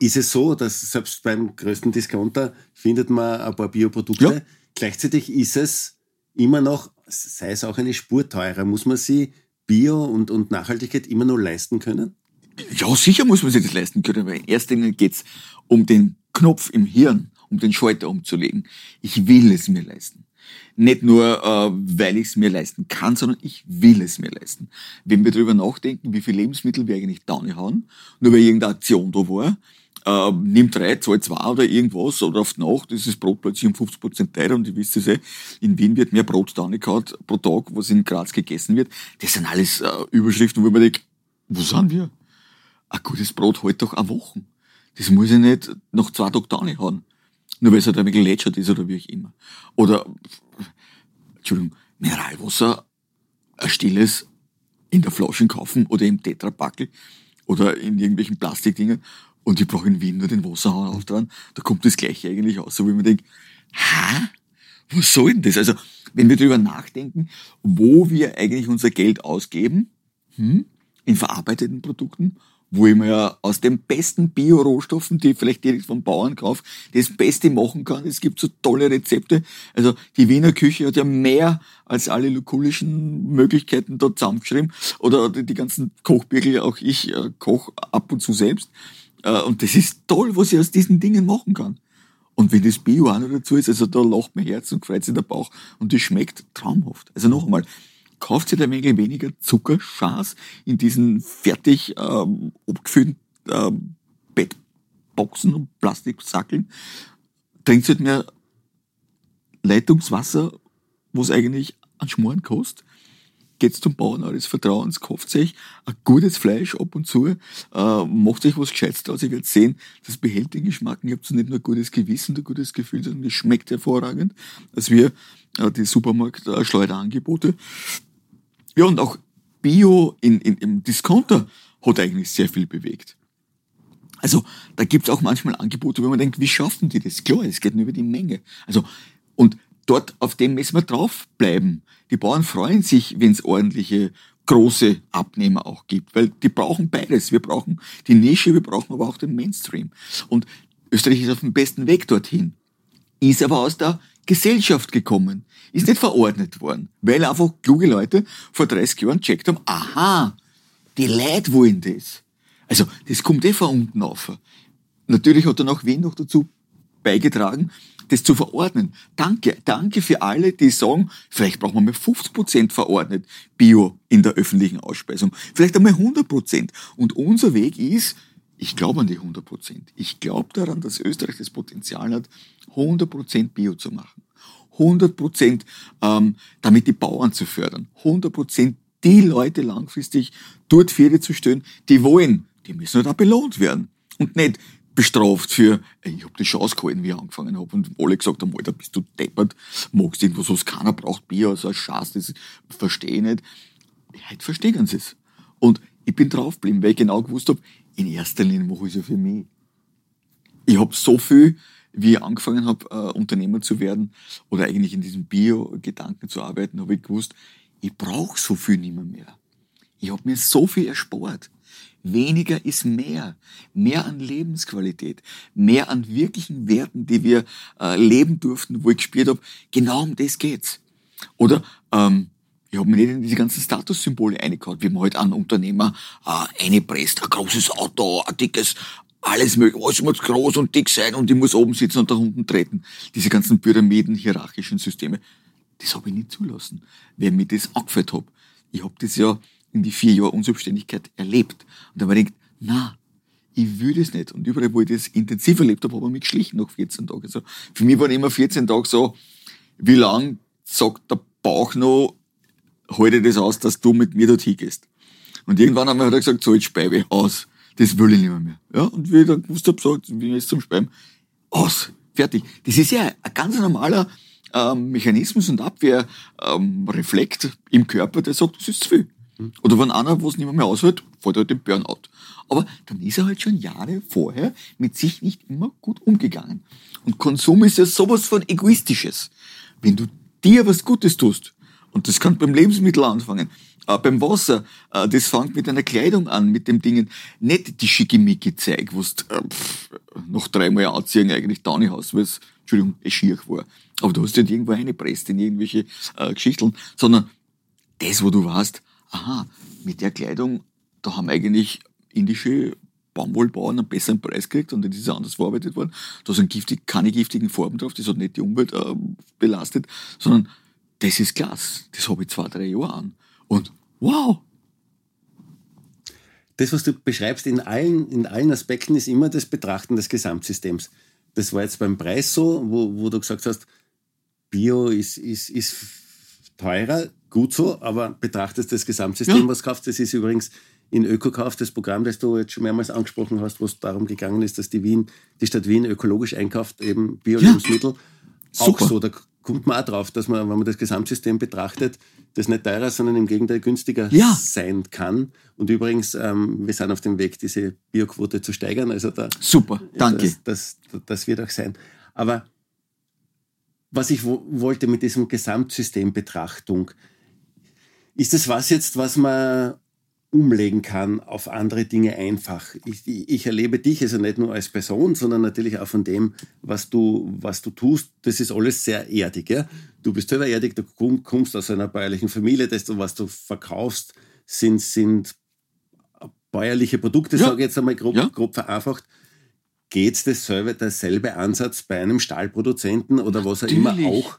ist es so, dass selbst beim größten Discounter findet man ein paar Bioprodukte. Ja. Gleichzeitig ist es immer noch, sei es auch eine Spur teurer, muss man sie Bio und, und Nachhaltigkeit immer noch leisten können? Ja, sicher muss man sich das leisten können, weil in erster Linie geht es um den Knopf im Hirn, um den Schalter umzulegen. Ich will es mir leisten. Nicht nur, äh, weil ich es mir leisten kann, sondern ich will es mir leisten. Wenn wir darüber nachdenken, wie viel Lebensmittel wir eigentlich da haben, nur weil irgendeine Aktion da war, äh, nimmt drei, zahlt zwei oder irgendwas, oder auf die Nacht ist das Brot plötzlich um 50 Prozent teurer und ihr wisst es eh, in Wien wird mehr Brot da gehabt pro Tag, was in Graz gegessen wird. Das sind alles äh, Überschriften, wo man denkt, wo sind wir? Ein gutes Brot hält doch eine Woche. Das muss ich nicht nach zwei Tagen da haben. Nur weil es halt ein bisschen lätschert ist oder wie auch immer. Oder, Entschuldigung, Mineralwasser, ein stilles, in der Flasche kaufen oder im Tetrapackel oder in irgendwelchen Plastikdingen und ich brauche in Wien nur den Wasserhahn auftragen, da kommt das Gleiche eigentlich aus, so wie man denkt, ha, was soll denn das? Also, wenn wir darüber nachdenken, wo wir eigentlich unser Geld ausgeben, hm, in verarbeiteten Produkten, wo ich mir aus den besten Bio-Rohstoffen, die ich vielleicht direkt vom Bauern kaufe, das Beste machen kann. Es gibt so tolle Rezepte. Also die Wiener Küche hat ja mehr als alle lukulischen Möglichkeiten dort zusammengeschrieben. Oder die ganzen Kochbügel, auch ich äh, koche ab und zu selbst. Äh, und das ist toll, was ich aus diesen Dingen machen kann. Und wenn das Bio auch noch dazu ist, also da lacht mein Herz und freut sich der Bauch und das schmeckt traumhaft. Also noch einmal, kauft sich ein wenig weniger Zuckerschas in diesen fertig ähm, abgefüllten ähm, Bettboxen und Plastiksackeln. Trinkt halt mehr Leitungswasser, was eigentlich an Schmoren kostet. Geht's zum Bauern eures Vertrauens, kauft sich ein gutes Fleisch ab und zu, äh, macht euch was Gescheites aus. Ihr werdet sehen, das behält den Geschmack. Ihr habt nicht nur ein gutes Gewissen, ein gutes Gefühl, sondern es schmeckt hervorragend. Als wir äh, die Supermarkt-Schleuderangebote ja, und auch Bio in, in, im Discounter hat eigentlich sehr viel bewegt. Also da gibt's auch manchmal Angebote, wo man denkt, wie schaffen die das? Klar, es geht nur über die Menge. Also und dort auf dem müssen wir draufbleiben. Die Bauern freuen sich, wenn es ordentliche große Abnehmer auch gibt, weil die brauchen beides. Wir brauchen die Nische, wir brauchen aber auch den Mainstream. Und Österreich ist auf dem besten Weg dorthin. Ist aber aus der Gesellschaft gekommen, ist nicht verordnet worden, weil einfach kluge Leute vor 30 Jahren checkt haben, aha, die Leute wollen das. Also, das kommt eh von unten auf. Natürlich hat dann auch Wien noch dazu beigetragen, das zu verordnen. Danke, danke für alle, die sagen, vielleicht brauchen wir mal 50 Prozent verordnet Bio in der öffentlichen Ausspeisung. Vielleicht einmal 100 Prozent. Und unser Weg ist, ich glaube an die 100 Prozent. Ich glaube daran, dass Österreich das Potenzial hat, 100 Prozent Bio zu machen. 100 Prozent ähm, damit die Bauern zu fördern. 100 Prozent die Leute langfristig dort Pferde zu stellen, die wollen. Die müssen halt auch belohnt werden. Und nicht bestraft für, ey, ich habe die Chance gehalten, wie ich angefangen habe. Und alle gesagt haben, Alter, bist du deppert, magst irgendwas, was keiner braucht, Bier, so ein Schatz, das verstehe ich nicht. Heute verstehen sie es. Und ich bin draufgeblieben, weil ich genau gewusst habe, in erster Linie mache ich es ja für mich. Ich habe so viel, wie ich angefangen habe, äh, Unternehmer zu werden oder eigentlich in diesem Bio-Gedanken zu arbeiten, habe ich gewusst, ich brauche so viel nicht mehr. mehr. Ich habe mir so viel erspart. Weniger ist mehr. Mehr an Lebensqualität. Mehr an wirklichen Werten, die wir äh, leben durften, wo ich gespürt habe, genau um das geht's. Oder ähm, ich habe mir nicht in diese ganzen Statussymbole eingehauen, wie man halt an Unternehmer äh, einpresst, ein großes Auto, ein dickes, alles mögliche, alles muss groß und dick sein und ich muss oben sitzen und da unten treten. Diese ganzen Pyramiden, hierarchischen Systeme, das habe ich nicht zulassen, wer mir das angeführt hat. Ich habe das ja in die vier Jahre Unselbstständigkeit erlebt. Und da habe ich gedacht, na, ich will das nicht. Und überall, wo ich das intensiv erlebt habe, habe ich mich geschlichen nach 14 Tagen. Also für mich waren immer 14 Tage so, wie lang sagt der Bauch noch, halte das aus, dass du mit mir dorthin gehst. Und irgendwann haben wir halt gesagt, so, jetzt speibe aus. Das will ich nicht mehr. mehr. Ja, und wie ich dann gewusst habe, so, wie ich jetzt zum Speiben, aus, fertig. Das ist ja ein ganz normaler ähm, Mechanismus und Abwehrreflekt ähm, im Körper, der sagt, das ist zu viel. Mhm. Oder wenn einer, wo es nicht mehr, mehr aushält, fällt er halt den Burnout. Aber dann ist er halt schon Jahre vorher mit sich nicht immer gut umgegangen. Und Konsum ist ja sowas von Egoistisches. Wenn du dir was Gutes tust, und das kann beim Lebensmittel anfangen, äh, beim Wasser, äh, das fängt mit einer Kleidung an, mit dem Dingen, nicht die schickimicki Zeug, wo du äh, noch dreimal anziehen eigentlich da nicht hast, weil es, Entschuldigung, es schier war. Aber du hast nicht irgendwo reingepresst in irgendwelche äh, Geschichten, sondern das, wo du weißt, aha, mit der Kleidung, da haben eigentlich indische Baumwollbauern einen besseren Preis gekriegt und das ist anders verarbeitet worden. Da sind giftig, keine giftigen Farben drauf, das hat nicht die Umwelt äh, belastet, sondern das ist klasse. Das habe ich zwei, drei Jahre an. Und wow! Das, was du beschreibst in allen, in allen Aspekten, ist immer das Betrachten des Gesamtsystems. Das war jetzt beim Preis so, wo, wo du gesagt hast, Bio ist, ist, ist teurer, gut so, aber betrachtest das Gesamtsystem, ja. was kaufst. Das ist übrigens in Ökokauf das Programm, das du jetzt schon mehrmals angesprochen hast, wo es darum gegangen ist, dass die Wien, die Stadt Wien ökologisch einkauft, eben Bio-Lebensmittel. Ja. Auch so, da kommt man auch drauf, dass man, wenn man das Gesamtsystem betrachtet, das nicht teurer, sondern im Gegenteil günstiger Ja. sein kann. Und übrigens, ähm, wir sind auf dem Weg, diese Bioquote zu steigern. Also da, Super, danke. Das, das, das wird auch sein. Aber was ich wo, wollte mit diesem Gesamtsystembetrachtung, ist das was jetzt, was man umlegen kann auf andere Dinge einfach. Ich, ich, erlebe dich also nicht nur als Person, sondern natürlich auch von dem, was du, was du tust. Das ist alles sehr erdig. Ja? Du bist selber erdig, du komm- kommst aus einer bäuerlichen Familie, das, was du verkaufst, sind, sind bäuerliche Produkte, Ja. sage ich jetzt einmal grob, Ja. grob vereinfacht. Geht dasselbe, derselbe Ansatz bei einem Stahlproduzenten oder was auch immer Natürlich. auch?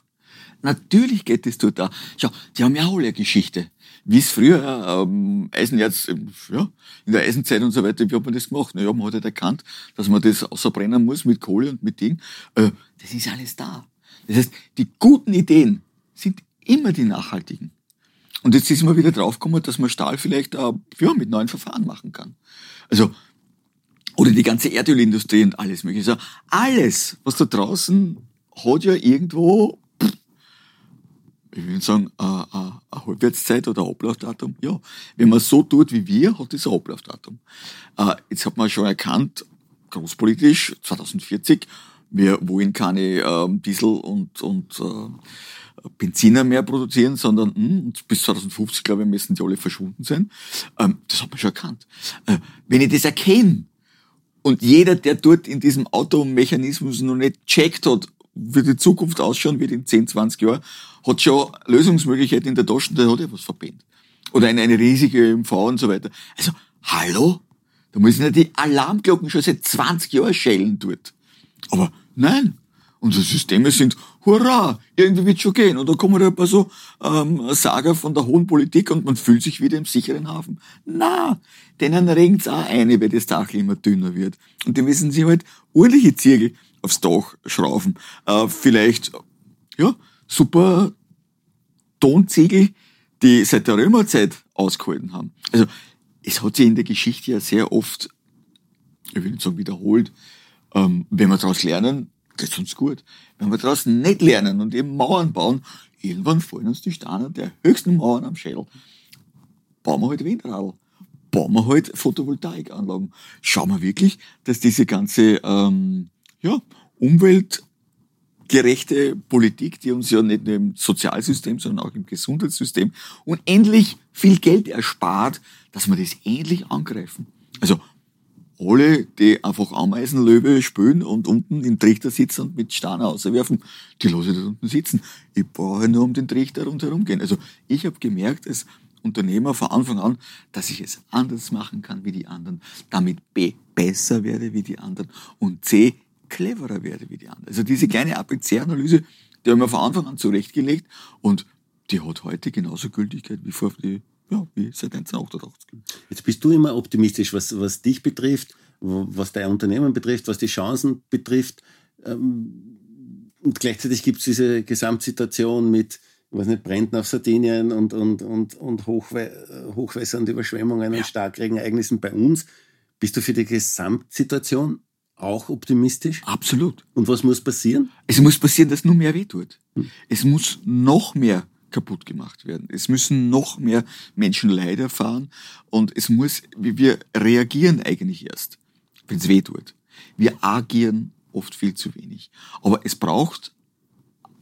Natürlich geht es dort da. Schau, die haben ja auch alle eine Geschichte. Wie es früher, ähm, Eisenerz, ähm, ja, in der Eisenzeit und so weiter, wie hat man das gemacht? Naja, man hat halt erkannt, dass man das außerbrennen muss mit Kohle und mit Ding. Äh, das ist alles da. Das heißt, die guten Ideen sind immer die nachhaltigen. Und jetzt ist man wieder draufgekommen, dass man Stahl vielleicht äh, ja, mit neuen Verfahren machen kann. Also, oder die ganze Erdölindustrie und alles mögliche. Also alles, was da draußen hat ja irgendwo, ich würde sagen, eine, eine, Halbwertszeit oder ein Ablaufdatum. Ja, wenn man so tut wie wir, hat das ein Ablaufdatum. Äh, jetzt hat man schon erkannt, großpolitisch, 2040, wir wollen keine ähm, Diesel und, und äh, Benziner mehr produzieren, sondern hm, bis 2050, glaube ich, müssen die alle verschwunden sein. Ähm, das hat man schon erkannt. Äh, wenn ich das erkenne, und jeder, der dort in diesem Automechanismus noch nicht checkt hat, wie die Zukunft ausschauen wird in 10, 20 Jahren, hat schon Lösungsmöglichkeiten in der Tasche, der hat ja was verpennt. Oder eine, eine riesige MV und so weiter. Also, hallo? Da müssen ja die Alarmglocken schon seit 20 Jahren schellen dort. Aber nein. Unsere Systeme sind, hurra, irgendwie wird schon gehen. Und da kommen halt ein paar so ähm, Sager von der hohen Politik und man fühlt sich wieder im sicheren Hafen. Na, denen regen's auch eine, weil das Dach immer dünner wird. Und die müssen sich halt ordentliche Ziegel aufs Dach schrauben. Äh, vielleicht, ja, super Tonziegel, die seit der Römerzeit ausgehalten haben. Also es hat sich in der Geschichte ja sehr oft, ich will nicht sagen wiederholt, ähm, wenn wir daraus lernen, geht's uns gut. Wenn wir daraus nicht lernen und eben Mauern bauen, irgendwann fallen uns die Steine der höchsten Mauern am Schädel. Bauen wir halt Windradl. Bauen wir halt Photovoltaikanlagen. Schauen wir wirklich, dass diese ganze ähm, ja, umweltgerechte Politik, die uns ja nicht nur im Sozialsystem, sondern auch im Gesundheitssystem unendlich viel Geld erspart, dass wir das endlich angreifen. Also alle, die einfach Ameisenlöwe spülen und unten im Trichter sitzen und mit Steinen auswerfen, die lasse ich da unten sitzen. Ich brauche nur um den Trichter rundherum gehen. Also ich habe gemerkt als Unternehmer von Anfang an, dass ich es anders machen kann wie die anderen, damit B besser werde wie die anderen und C cleverer werde wie die anderen. Also diese kleine ABC-Analyse, die haben wir von Anfang an zurechtgelegt und die hat heute genauso Gültigkeit wie vor die, ja, wie seit 1988. Jetzt bist du immer optimistisch, was, was dich betrifft, was dein Unternehmen betrifft, was die Chancen betrifft. Ähm, Und gleichzeitig gibt es diese Gesamtsituation mit, ich weiß nicht, Bränden auf Sardinien und, und, und, und Hochwe Hochwässer und Überschwemmungen und Starkregenereignissen bei uns. Bist du für die Gesamtsituation auch optimistisch? Absolut. Und was muss passieren? Es muss passieren, dass nur mehr wehtut. Es muss noch mehr kaputt gemacht werden. Es müssen noch mehr Menschen Leid erfahren und es muss, wir wir reagieren eigentlich erst, wenn es wehtut. Wir agieren oft viel zu wenig. Aber es braucht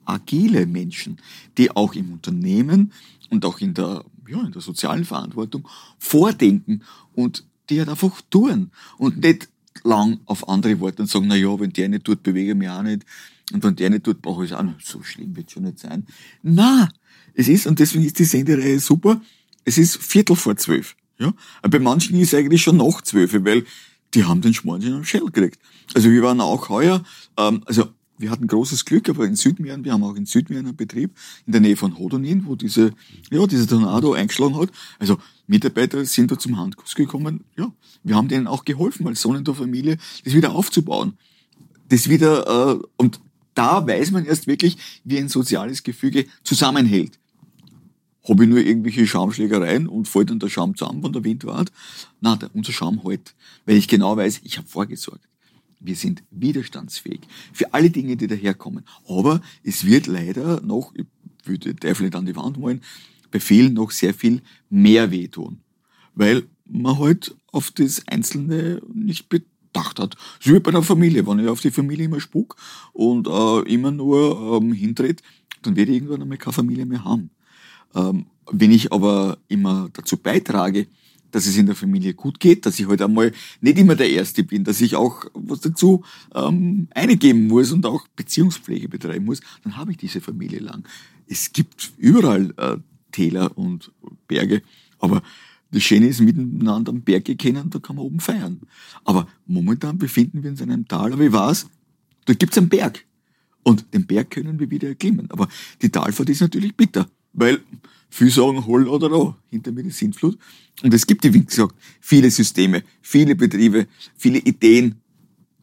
agile Menschen, die auch im Unternehmen und auch in der, ja, in der sozialen Verantwortung vordenken und die halt einfach tun und nicht lang auf andere warten und sagen, na ja, wenn der nicht tut, bewege ich mich auch nicht. Und wenn der nicht tut, brauche ich es auch nicht. So schlimm wird schon nicht sein. Na, es ist, und deswegen ist die Sendereihe super, es ist Viertel vor zwölf. Ja? Bei manchen ist es eigentlich schon nach zwölf, weil die haben den Schmarrn schon am Schell gekriegt. Also wir waren auch heuer, ähm, also wir hatten großes Glück, aber in Südmähren, wir haben auch in Südmähren einen Betrieb in der Nähe von Hodonin, wo diese, ja, dieser Tornado eingeschlagen hat. Also Mitarbeiter sind da zum Handkuss gekommen. Ja, wir haben denen auch geholfen, als Sohn der Familie, das wieder aufzubauen. Das wieder, äh, und da weiß man erst wirklich, wie ein soziales Gefüge zusammenhält. Habe ich nur irgendwelche Schaumschlägereien und fällt dann der Schaum zusammen, wenn der Wind wart? Nein, unser Schaum hält. Weil ich genau weiß, ich habe vorgesorgt. Wir sind widerstandsfähig für alle Dinge, die daherkommen. Aber es wird leider noch, ich würde Teufel nicht an die Wand malen, bei vielen noch sehr viel mehr wehtun. Weil man halt auf das Einzelne nicht bedacht hat. So wie bei einer Familie. Wenn ich auf die Familie immer spuck und äh, immer nur ähm, hindreht, dann werde ich irgendwann einmal keine Familie mehr haben. Ähm, wenn ich aber immer dazu beitrage, dass es in der Familie gut geht, dass ich halt einmal nicht immer der Erste bin, dass ich auch was dazu ähm, eingeben muss und auch Beziehungspflege betreiben muss, dann habe ich diese Familie lang. Es gibt überall äh, Täler und Berge, aber das Schöne ist, miteinander am Berg kennen, da kann man oben feiern. Aber momentan befinden wir uns in einem Tal, aber ich weiß, da gibt's einen Berg. Und den Berg können wir wieder erklimmen. Aber die Talfahrt ist natürlich bitter, weil viele sagen, hol oder da, hinter mir die Sintflut. Und es gibt, wie gesagt, viele Systeme, viele Betriebe, viele Ideen.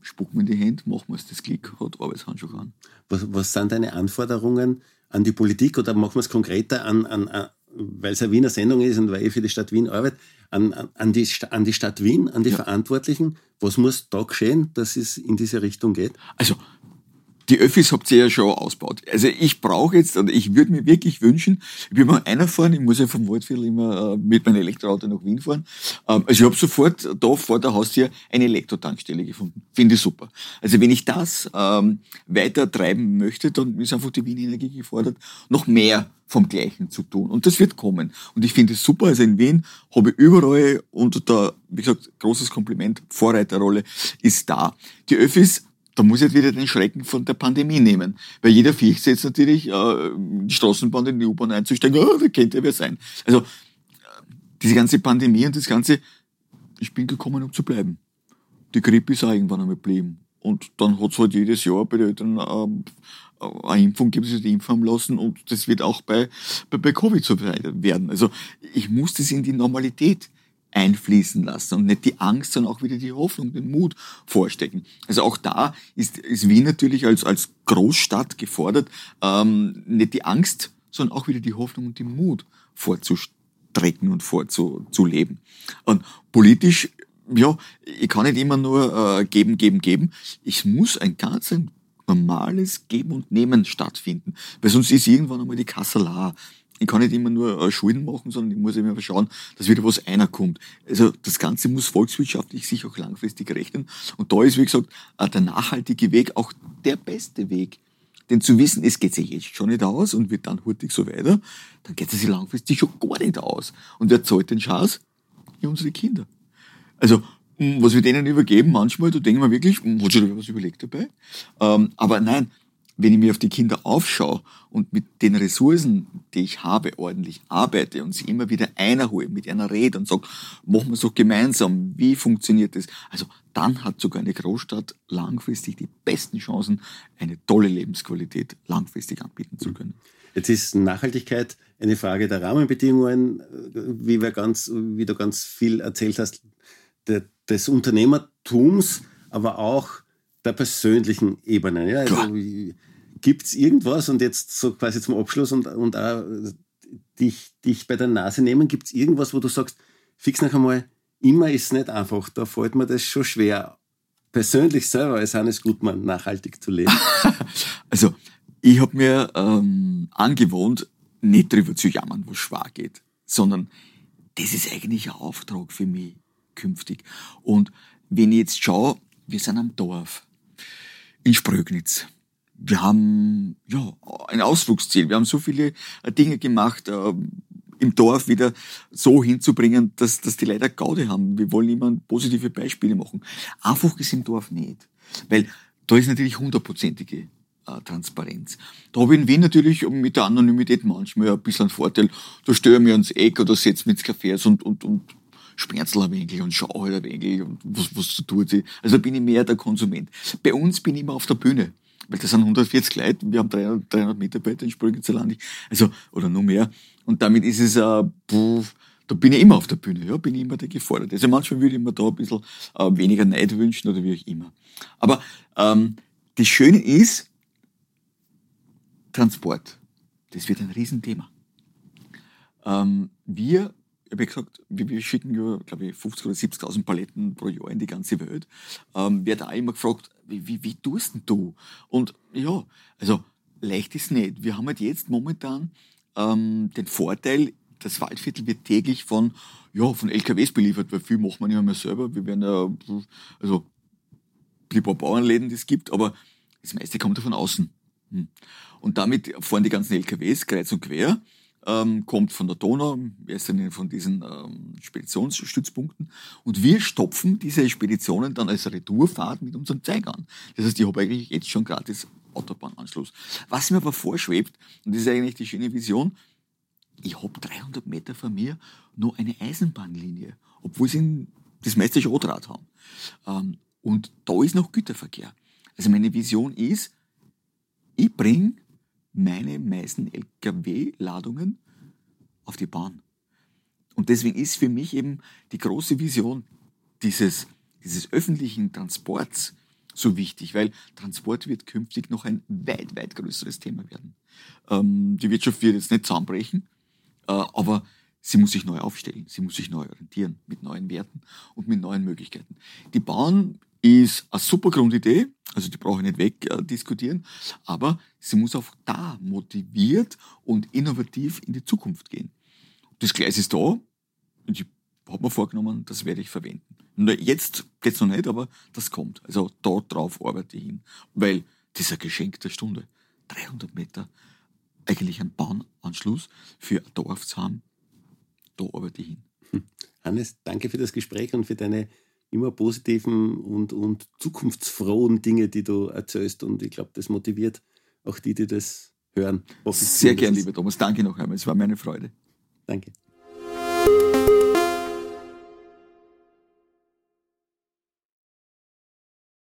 Spuck mir in die Hände, machen wir es, das Klick hat Arbeitshandschuh an. Was, was sind deine Anforderungen an die Politik oder machen wir es konkreter an, an, an weil es eine Wiener Sendung ist und weil ich für die Stadt Wien arbeite, an, an, die, an die Stadt Wien, an die ja. Verantwortlichen. Was muss da geschehen, dass es in diese Richtung geht? Also die Öffis habt ihr ja schon ausgebaut. Also ich brauche jetzt, oder ich würde mir wirklich wünschen, ich will mal einer fahren, ich muss ja vom Waldviertel immer äh, mit meinem Elektroauto nach Wien fahren. Ähm, also ich habe sofort da vor der Haustür eine Elektrotankstelle gefunden. Finde ich super. Also wenn ich das ähm, weiter treiben möchte, dann ist einfach die Wien Energie gefordert, noch mehr vom Gleichen zu tun. Und das wird kommen. Und ich finde es super. Also in Wien habe ich überall und da, wie gesagt, großes Kompliment, Vorreiterrolle ist da. Die Öffis da muss ich jetzt wieder den Schrecken von der Pandemie nehmen. Weil jeder fürchtet jetzt natürlich, äh, die Straßenbahn in die U-Bahn einzusteigen, oh, da könnte wer sein. Also, diese ganze Pandemie und das Ganze, ich bin gekommen, um zu bleiben. Die Grippe ist auch irgendwann einmal geblieben. Und dann hat es halt jedes Jahr bei den Eltern ähm, eine Impfung geben, sie die impfen lassen und das wird auch bei, bei, bei Covid so werden. Also ich muss das in die Normalität einfließen lassen und nicht die Angst, sondern auch wieder die Hoffnung, den Mut vorstecken. Also auch da ist, ist Wien natürlich als, als Großstadt gefordert, ähm, nicht die Angst, sondern auch wieder die Hoffnung und den Mut vorzustrecken und vorzuleben. Und politisch, ja, ich kann nicht immer nur äh, geben, geben, geben. Ich muss ein ganz ein normales Geben und Nehmen stattfinden, weil sonst ist irgendwann einmal die Kasse leer ich kann nicht immer nur äh, Schulden machen, sondern ich muss immer schauen, dass wieder was einer kommt. Also das Ganze muss volkswirtschaftlich sich auch langfristig rechnen. Und da ist, wie gesagt, äh, der nachhaltige Weg auch der beste Weg. Denn zu wissen, es geht sich jetzt schon nicht aus und wird dann hurtig so weiter, dann geht es sich langfristig schon gar nicht aus. Und wer zahlt den Schatz? Ja, unsere Kinder. Also, was wir denen übergeben, manchmal, da denken wir wirklich, hat sich was überlegt dabei? Ähm, aber nein, wenn ich mir auf die Kinder aufschaue und mit den Ressourcen, die ich habe, ordentlich arbeite und sie immer wieder einer hole, mit einer rede und sage, machen wir es doch gemeinsam, wie funktioniert das? Also dann hat sogar eine Großstadt langfristig die besten Chancen, eine tolle Lebensqualität langfristig anbieten zu können. Jetzt ist Nachhaltigkeit eine Frage der Rahmenbedingungen, wie, wir ganz, wie du ganz viel erzählt hast, des Unternehmertums, aber auch der persönlichen Ebene. Ja? Also, Gibt es irgendwas, und jetzt so quasi zum Abschluss und, und auch dich, dich bei der Nase nehmen, gibt es irgendwas, wo du sagst, fix noch einmal, immer ist es nicht einfach, da fällt mir das schon schwer. Persönlich selber als Hannes Gutmann nachhaltig zu leben. also, ich habe mir ähm, angewohnt, nicht darüber zu jammern, wo es schwer geht, sondern das ist eigentlich ein Auftrag für mich künftig. Und wenn ich jetzt schaue, wir sind am Dorf in Sprögnitz wir haben ja ein Ausflugsziel. Wir haben so viele äh, Dinge gemacht, äh, im Dorf wieder so hinzubringen, dass, dass die Leute Gaude haben. Wir wollen immer positive Beispiele machen. Einfach ist im Dorf nicht. Weil da ist natürlich hundertprozentige äh, Transparenz. Da habe ich in Wien natürlich mit der Anonymität manchmal ein bisschen einen Vorteil. Da störe ich mich ans Eck oder setze mich ins Café und, und, und Sperzel ein wenig und schau halt ein wenig und was, was tut sie. Also bin ich mehr der Konsument. Bei uns bin ich immer auf der Bühne weil das sind 140 Leute, wir haben 300, 300 Mitarbeiter in Sprüngenzerland, also, oder nur mehr. Und damit ist es, äh, pff, da bin ich immer auf der Bühne, ja, bin ich immer der Geforderte. Also manchmal würde ich mir da ein bisschen äh, weniger Neid wünschen oder wie auch immer. Aber ähm, das Schöne ist, Transport. Das wird ein Riesenthema. Ähm, wir habe gesagt, wir, schicken ja, glaube ich, 50.000 oder 70.000 Paletten pro Jahr in die ganze Welt. Ähm, wird auch immer gefragt, wie, wie, wie tust denn du? Und ja, also leicht ist nicht. Wir haben halt jetzt momentan ähm, den Vorteil, das Waldviertel wird täglich von, ja, von LKWs beliefert, weil viel macht man ja mehr selber. Wir werden ja, also, die paar Bauernläden, die es gibt, aber das meiste kommt ja von außen. Hm. Und damit fahren die ganzen LKWs kreuz und quer, ähm, kommt von der Donau, erst von diesen ähm, Speditionsstützpunkten. Und wir stopfen diese Speditionen dann als Retourfahrt mit unserem Zeug an. Das heißt, ich habe eigentlich jetzt schon gratis Autobahnanschluss. Was mir aber vorschwebt, und das ist eigentlich die schöne Vision, ich habe 300 Meter von mir nur eine Eisenbahnlinie, obwohl sie das meiste Schrotrad haben. Ähm, und da ist noch Güterverkehr. Also meine Vision ist, ich bringe meine meisten Lkw-Ladungen auf die Bahn. Und deswegen ist für mich eben die große Vision dieses, dieses öffentlichen Transports so wichtig, weil Transport wird künftig noch ein weit, weit größeres Thema werden. Ähm, die Wirtschaft wird jetzt nicht zusammenbrechen, äh, aber sie muss sich neu aufstellen, sie muss sich neu orientieren mit neuen Werten und mit neuen Möglichkeiten. Die Bahn ist eine super Grundidee, also die brauche ich nicht wegdiskutieren, äh, aber sie muss auch da motiviert und innovativ in die Zukunft gehen. Das Gleis ist da und ich habe mir vorgenommen, das werde ich verwenden. Jetzt geht's noch nicht, aber das kommt. Also dort drauf arbeite ich hin, weil dieser Geschenk der Stunde, 300 Meter eigentlich ein Bahnanschluss für ein Dorf zu haben, da arbeite ich hin. Hm. Hannes, danke für das Gespräch und für deine immer positiven und, und zukunftsfrohen Dinge, die du erzählst. Und ich glaube, das motiviert auch die, die das hören. Sehr gern, lieber Thomas. Danke noch einmal. Es war meine Freude. Danke.